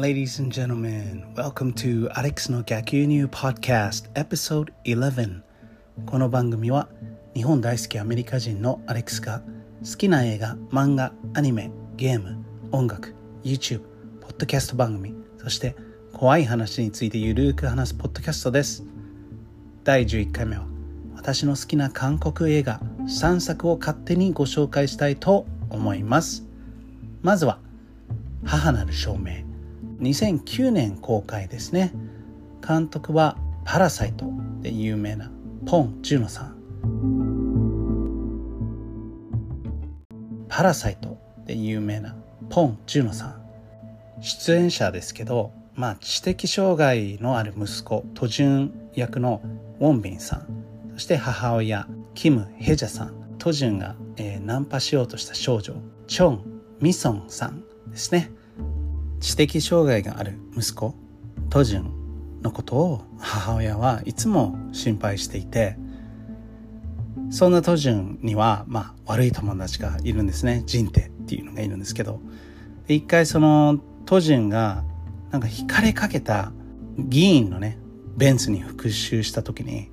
ladies and gentlemen. Welcome to Alex の逆輸入 Podcast Episode 11. この番組は日本大好きアメリカ人のアレックスが好きな映画、漫画、アニメ、ゲーム、音楽、YouTube、ポッドキャスト番組、そして怖い話についてゆるく話すポッドキャストです。第11回目は私の好きな韓国映画3作を勝手にご紹介したいと思います。まずは母なる証明2009年公開ですね。監督は「パラサイト」で有名なポン・ジュノさん。パラサイトで有名なポン・ジュノさん。出演者ですけどまあ知的障害のある息子トジュン役のウォンビンさん。そして母親キム・ヘジャさん。トジュンが、えー、ナンパしようとした少女チョン・ミソンさんですね。知的障害がある息子トジュンのことを母親はいつも心配していてそんなトジュンには、まあ、悪い友達がいるんですね。ジンテっていうのがいるんですけど。一回そのトジュンがなんか惹かれかけた議員のねベンツに復讐した時に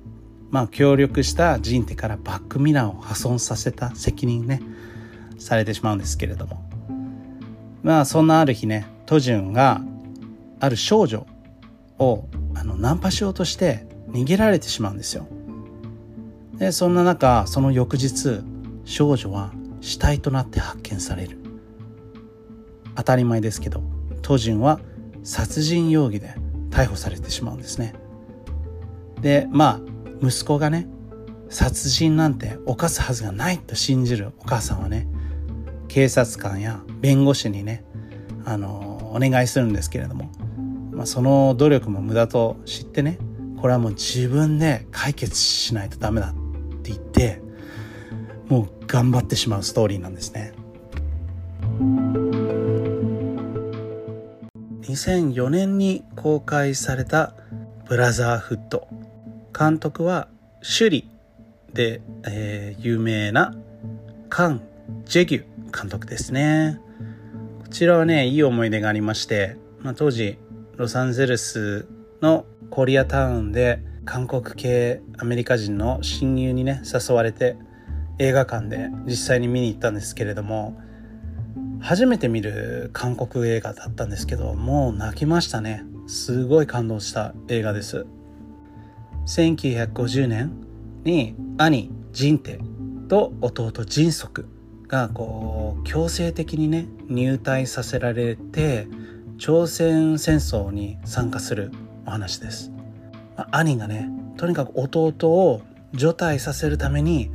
まあ協力したジンテからバックミラーを破損させた責任ねされてしまうんですけれども。まあそんなある日ねトジュンがある少女をあのナンパしようとして逃げられてしまうんですよ。でそんな中その翌日少女は死体となって発見される。当たり前ですけどトジュンは殺人容疑で逮捕されてしまうんですね。でまあ息子がね殺人なんて犯すはずがないと信じるお母さんはね警察官や弁護士にねあのお願いするんですけれども、まあ、その努力も無駄と知ってねこれはもう自分で解決しないとダメだって言ってもう頑張ってしまうストーリーなんですね。2004年に公開された「ブラザーフッド」監督は首里で、えー、有名なカン・ジェギュ監督ですね。こちらはね、いい思い出がありまして、まあ、当時、ロサンゼルスのコリアタウンで韓国系アメリカ人の親友にね、誘われて映画館で実際に見に行ったんですけれども、初めて見る韓国映画だったんですけど、もう泣きましたね。すごい感動した映画です。1950年に兄ジンテと弟ジンソクがこう強制的にね入隊させられて朝鮮戦争に参加するお話です。兄がねとにかく弟を除隊させるために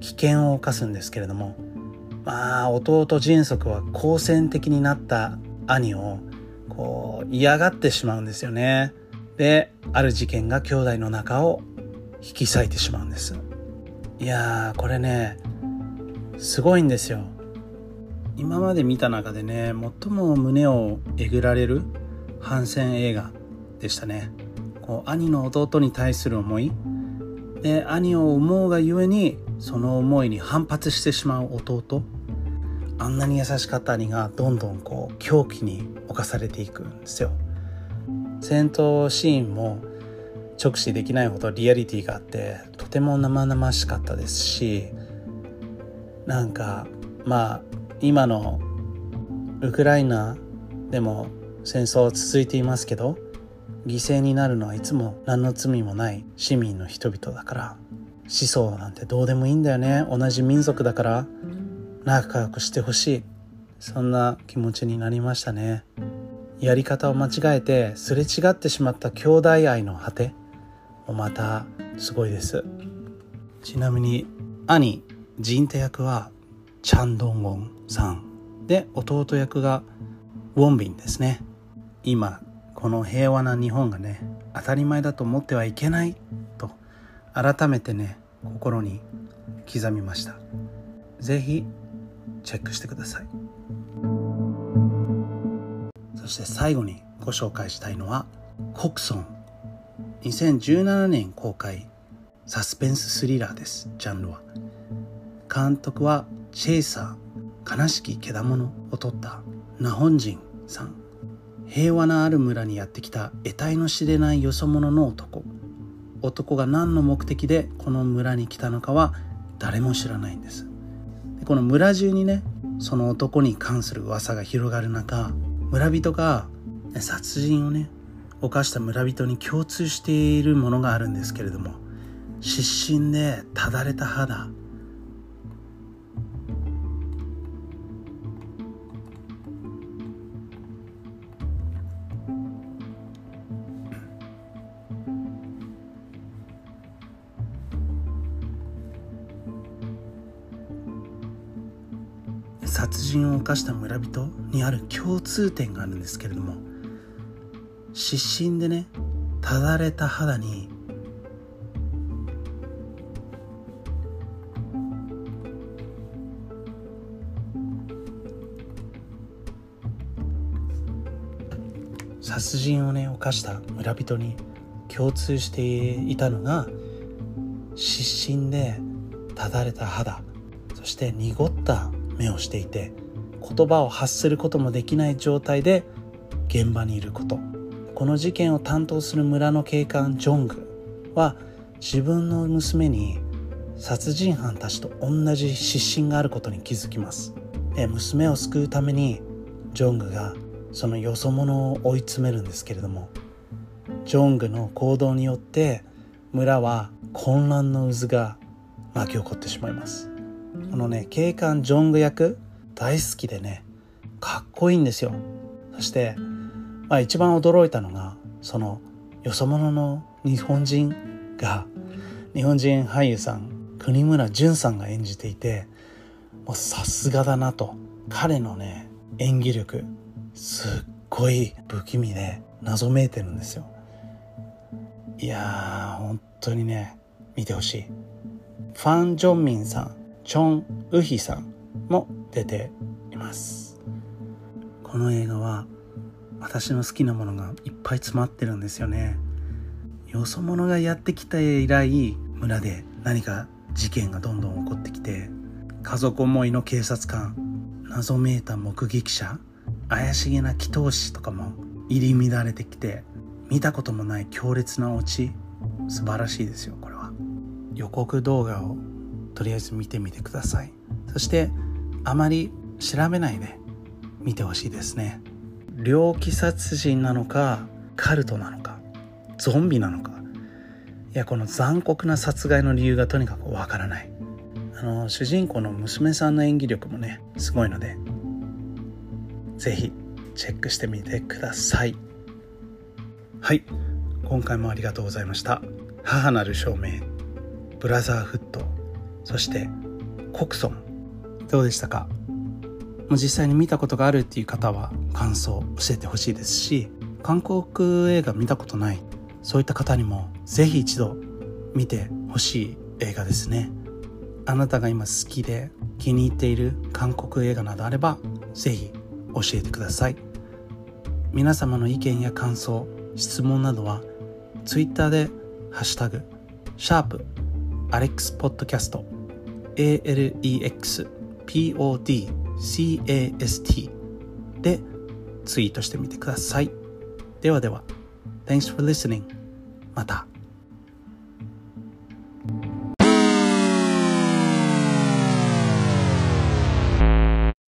危険を冒すんですけれどもまあ弟迅速は好戦的になった兄をこう嫌がってしまうんですよね。である事件が兄弟の中を引き裂いてしまうんです。いやーこれねすごいんですよ。今まで見た中でね最も胸をえぐられる反戦映画でしたね。こう兄の弟に対する思い。で兄を思うがゆえにその思いに反発してしまう弟。あんなに優しかった兄がどんどんこう狂気に侵されていくんですよ。戦闘シーンも直視できないほどリアリティがあってとても生々しかったですしなんかまあ今のウクライナでも戦争続いていますけど犠牲になるのはいつも何の罪もない市民の人々だから思想なんてどうでもいいんだよね。同じ民族だから仲良くしてほしい。そんな気持ちになりましたね。やり方を間違えてすれ違ってしまった兄弟愛の果てもまたすごいです。ちなみに兄。ジンテ役はチャンドンウォンさん。で弟役がウォンビンですね。今この平和な日本がね当たり前だと思ってはいけないと改めてね心に刻みました。是非チェックしてください。そして最後にご紹介したいのはコクソン。2017年公開サスペンススリラーですジャンルは。監督はチェイサー悲しきけだものを撮ったナホンジンさん。平和なある村にやってきた得体の知れないよそ者の男。男が何の目的でこの村に来たのかは誰も知らないんです。でこの村中にねその男に関する噂が広がる中村人が殺人をね犯した村人に共通しているものがあるんですけれども失神でただれた肌殺人を犯した村人にある共通点があるんですけれども失神でねただれた肌に殺人をね犯した村人に共通していたのが失神でただれた肌そして濁った目をしていて言葉を発することもできない状態で現場にいること。この事件を担当する村の警官ジョングは自分の娘に殺人犯たちと同じ失神があることに気づきます。娘を救うためにジョングがそのよそ者を追い詰めるんですけれどもジョングの行動によって村は混乱の渦が巻き起こってしまいます。このね警官ジョング役大好きでねかっこいいんですよ。そして、まあ、一番驚いたのがそのよそ者の日本人が日本人俳優さん国村淳さんが演じていてもうさすがだなと彼のね演技力すっごい不気味で謎めいてるんですよ。いやー本当にね見てほしい。ファン・ジョンミンさん。チョン・ウヒさんも出ています。この映画は私の好きなものがいっぱい詰まってるんですよね。よそ者がやってきた以来村で何か事件がどんどん起こってきて家族思いの警察官謎めいた目撃者怪しげな祈祷師とかも入り乱れてきて見たこともない強烈なオチ。素晴らしいですよこれは。予告動画をとりあえず見てみてください。そしてあまり調べないで見てほしいですね。猟奇殺人なのかカルトなのかゾンビなのか。いやこの残酷な殺害の理由がとにかくわからない。あの主人公の娘さんの演技力もねすごいので是非チェックしてみてください。はい。今回もありがとうございました。母なる証明ブラザーフット。そしてコクソンどうでしたか？もう実際に見たことがあるっていう方は感想を教えてほしいですし韓国映画見たことないそういった方にもぜひ一度見てほしい映画ですね。あなたが今好きで気に入っている韓国映画などあればぜひ教えてください。皆様の意見や感想質問などは Twitter で「ハッシュタグシャープアレックスポッドキャスト ALEXPODCAST でツイートしてみてください。ではでは、Thanks for listening. また。